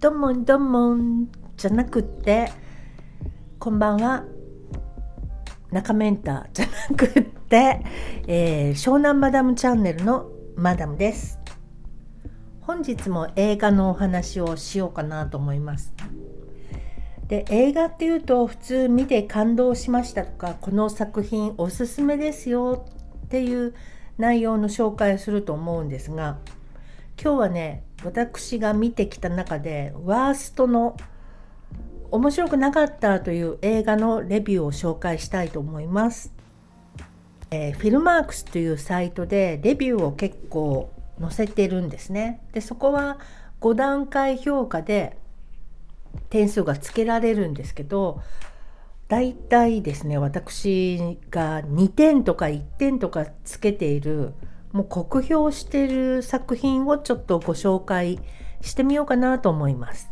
どんもんどんもんじゃなくってこんばんは。中メンターじゃなくって、えー湘南マダムチャンネルのマダムです。本日も映画のお話をしようかなと思います。で映画っていうと普通見て感動しましたとかこの作品おすすめですよっていう内容の紹介をすると思うんですが今日はね私が見てきた中でワーストの面白くなかったという映画のレビューを紹介したいと思います。えーフィルマークスというサイトでレビューを結構載せてるんですね。でそこは5段階評価で点数がつけられるんですけどだいたいですね私が2点とか1点とかつけているもう酷評してる作品をちょっとご紹介してみようかなと思います。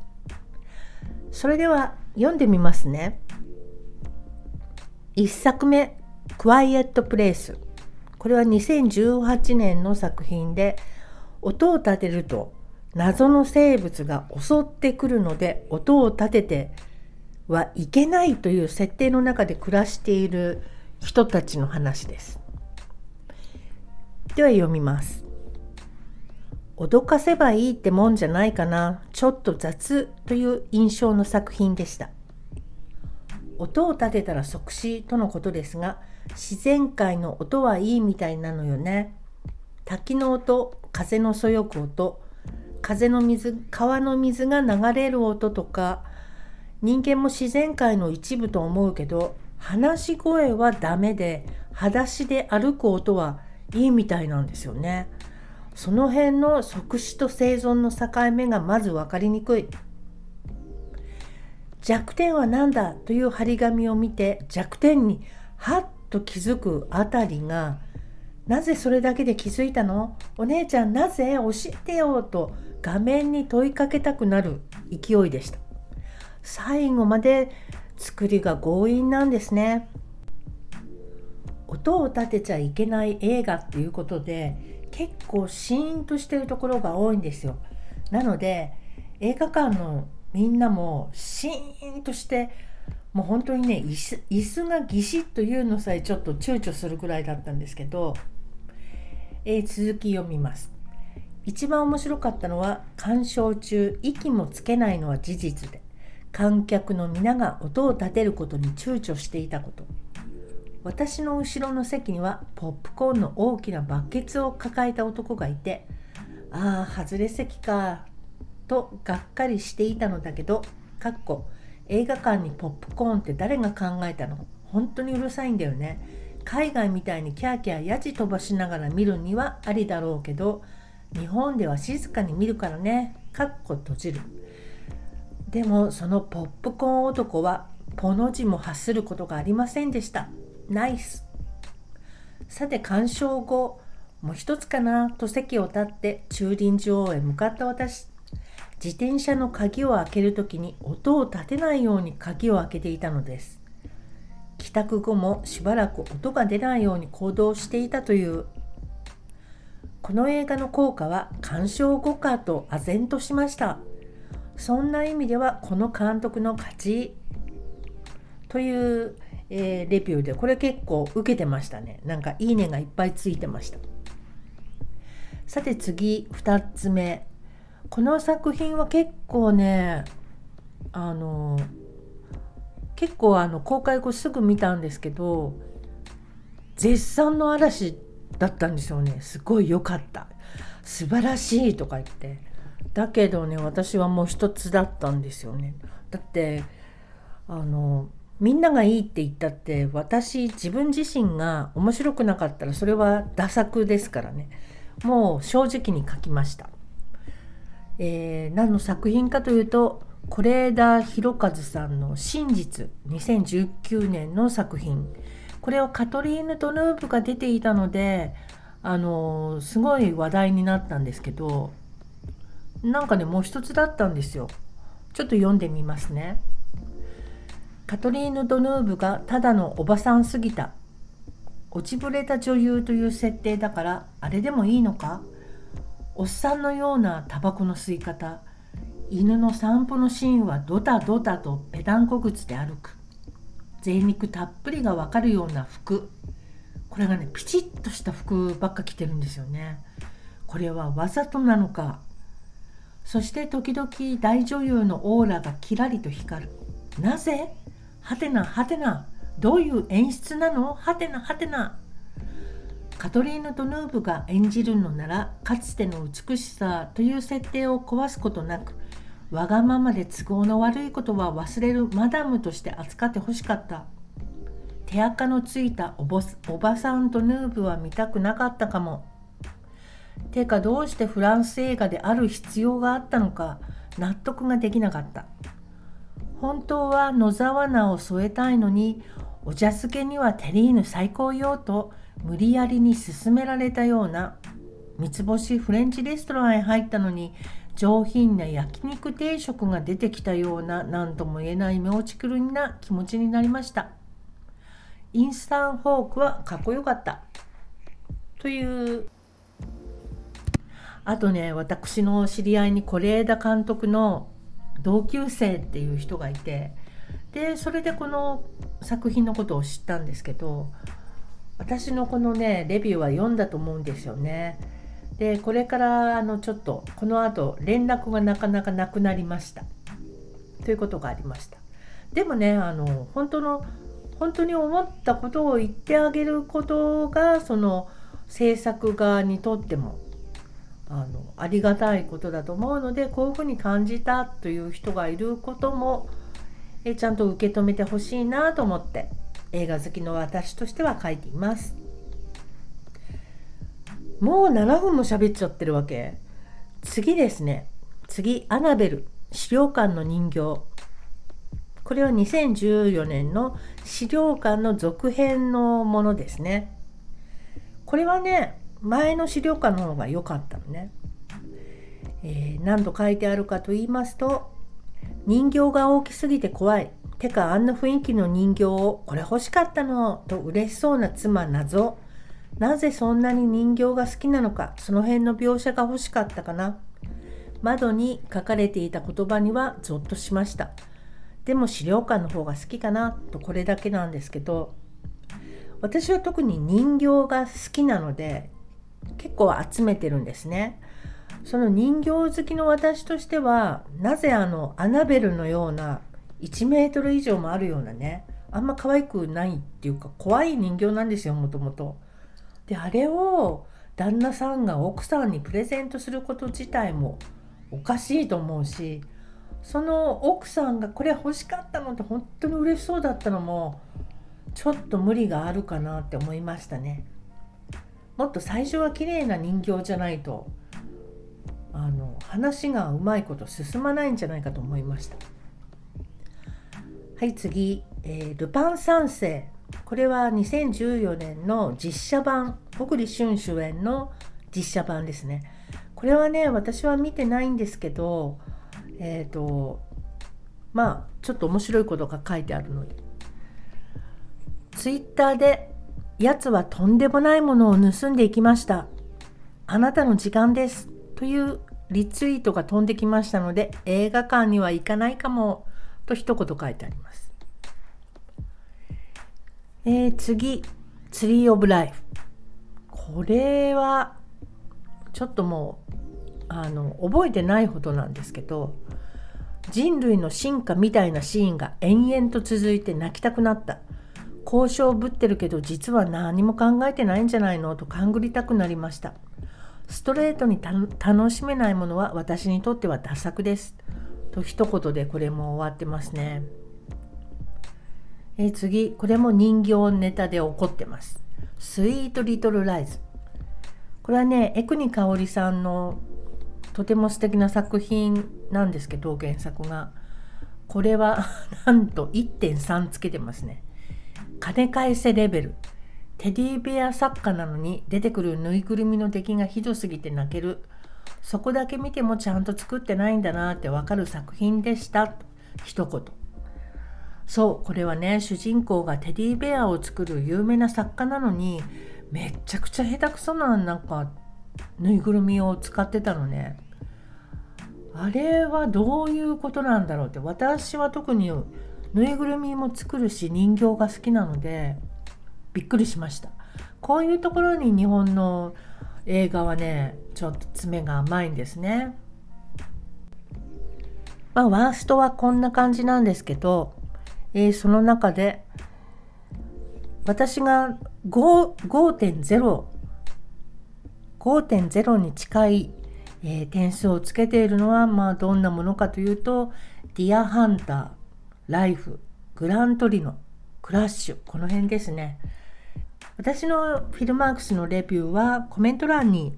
それでは読んでみますね。1作目「クワイエット・プレイス」これは2018年の作品で音を立てると謎の生物が襲ってくるので音を立ててはいけないという設定の中で暮らしている人たちの話です。では読みます。脅かせばいいってもんじゃないかなちょっと雑という印象の作品でした音を立てたら即死とのことですが自然界の音はいいみたいなのよね滝の音風のそよく音風の水川の水が流れる音とか人間も自然界の一部と思うけど話し声はダメで裸足で歩く音はいいみたいなんですよね。その辺の即死と生存の境目がまず分かりにくい。弱点は何だという張り紙を見て弱点にハッと気づくあたりがなぜそれだけで気づいたの？お姉ちゃんなぜ教えてよと画面に問いかけたくなる勢いでした。最後まで作りが強引なんですね。音を立てちゃいけない映画っていうことで結構シーンとしてるところが多いんですよ。なので映画館のみんなもシーンとしてもう本当にね椅子椅子がギシッというのさえちょっと躊躇するぐらいだったんですけど、えー続き読みます。一番面白かったのは鑑賞中息もつけないのは事実で観客の皆が音を立てることに躊躇していたこと私の後ろの席にはポップコーンの大きなバケツを抱えた男がいてああ外れ席かとがっかりしていたのだけどかっこ映画館にポップコーンって誰が考えたの？本当にうるさいんだよね。海外みたいにキャーキャーやじ飛ばしながら見るにはありだろうけど日本では静かに見るからね。かっこ閉じる。でもそのポップコーン男はポの字も発することがありませんでした。ナイス。さて鑑賞後もう一つかなと席を立って駐輪場へ向かった私。自転車の鍵を開ける時に音を立てないように鍵を開けていたのです。帰宅後もしばらく音が出ないように行動していたという。この映画の効果は鑑賞後かと唖然としました。そんな意味ではこの監督の勝ち。という、えーレビューでこれ結構受けてましたね。なんかいいねがいっぱいついてました。さて次2つ目。この作品は結構ねあの結構あの公開後すぐ見たんですけど絶賛の嵐だったんですよね。すごい良かった。素晴らしいとか言って。だけどね私はもう一つだったんですよね。だってあのみんながいいって言ったって私自分自身が面白くなかったらそれはダ作ですからね。もう正直に書きました、えー何の作品かというと是枝裕和さんの「真実」2019年の作品。これはカトリーヌ・ドヌーブが出ていたのであのすごい話題になったんですけどなんかねもう一つだったんですよ。ちょっと読んでみますね。カトリーヌ・ドヌーブがただのおばさんすぎた。落ちぶれた女優という設定だからあれでもいいのか？おっさんのようなタバコの吸い方。犬の散歩のシーンはドタドタとペダンコ靴で歩く。贅肉たっぷりがわかるような服。これがねピチッとした服ばっか着てるんですよね。これはわざとなのか。そして時々大女優のオーラがキラリと光る。なぜ？はてなはてな。どういう演出なの？はてなはてな。カトリーヌ・ドヌーブが演じるのならかつての美しさという設定を壊すことなくわがままで都合の悪いことは忘れるマダムとして扱ってほしかった。手垢のついたおぼおばさんとヌーブは見たくなかったかも。てかどうしてフランス映画である必要があったのか納得ができなかった。本当は野沢菜を添えたいのにお茶漬けにはテリーヌ最高よと無理やりに勧められたような三つ星フレンチレストランへ入ったのに上品な焼肉定食が出てきたような何とも言えない目落ちくるな気持ちになりました。インスタンフォークはかっこよかった。という。あとね私の知り合いに是枝監督の同級生っていう人がいてでそれでこの作品のことを知ったんですけど私のこのねレビューは読んだと思うんですよね。でこれからあのちょっとこの後連絡がなかなかなくなりましたということがありました。でもねあの本当の本当に思ったことを言ってあげることがその制作側にとってもあのありがたいことだと思うのでこういうふうに感じたという人がいることもえちゃんと受け止めてほしいなと思って映画好きの私としては書いています。もう7分も喋っちゃってるわけ。次ですね。次アナベル。資料館の人形。これは2014年の資料館の続編のものですね。これはね前の資料館の方が良かったのね、えー、何と書いてあるかと言いますと人形が大きすぎて怖い。てかあんな雰囲気の人形をこれ欲しかったの。と嬉しそうな妻謎なぜそんなに人形が好きなのか。その辺の描写が欲しかったかな。窓に書かれていた言葉にはゾッとしました。でも資料館の方が好きかな。とこれだけなんですけど私は特に人形が好きなので結構集めてるんですねその人形好きの私としてはなぜあのアナベルのような1メートル以上もあるようなねあんま可愛くないっていうか怖い人形なんですよもともと。であれを旦那さんが奥さんにプレゼントすること自体もおかしいと思うしその奥さんがこれ欲しかったのって本当に嬉しそうだったのもちょっと無理があるかなって思いましたね。もっと最初は綺麗な人形じゃないとあの話がうまいこと進まないんじゃないかと思いました。はい次、えー、ルパン三世。これは2014年の実写版。小栗旬主演の実写版ですね。これはね私は見てないんですけどえっ、ー、とまあちょっと面白いことが書いてあるのでツイッターで「やつはとんでもないものを盗んでいきましたあなたの時間です」というリツイートが飛んできましたので映画館には行かないかもと一言書いてあります。えー、次、ツリー・オブ・ライフ。これは、ちょっともう、あの、覚えてないほどなんですけど、人類の進化みたいなシーンが延々と続いて泣きたくなった。交渉ぶってるけど実は何も考えてないんじゃないの？と勘ぐりたくなりました。ストレートに楽しめないものは私にとってはダ作です。と一言でこれも終わってますね。え次、これも人形ネタで怒ってます。スイートリトルライズ。これはね、江国香織さんのとても素敵な作品なんですけど、原作が。これは なんと1.3つけてますね。金返せレベル。テディベア作家なのに出てくるぬいぐるみの出来がひどすぎて泣ける。そこだけ見てもちゃんと作ってないんだなってわかる作品でした一言そうこれはね主人公がテディベアを作る有名な作家なのにめっちゃくちゃ下手くそななんかぬいぐるみを使ってたのねあれはどういうことなんだろうって私は特にぬいぐるみも作るし人形が好きなのでびっくりしました。こういうところに日本の映画はねちょっと爪が甘いんですね。まあワーストはこんな感じなんですけど、えー、その中で私が5.0 5.0に近いえー、点数をつけているのは、まあ、どんなものかというと、ディアハンター、ライフ、グラントリノ、クラッシュ、この辺ですね。私のフィルマークスのレビューはコメント欄に、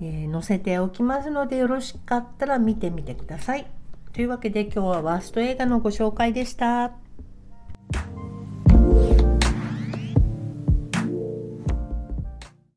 え、載せておきますので、よろしかったら見てみてください。というわけで今日はワースト映画のご紹介でした。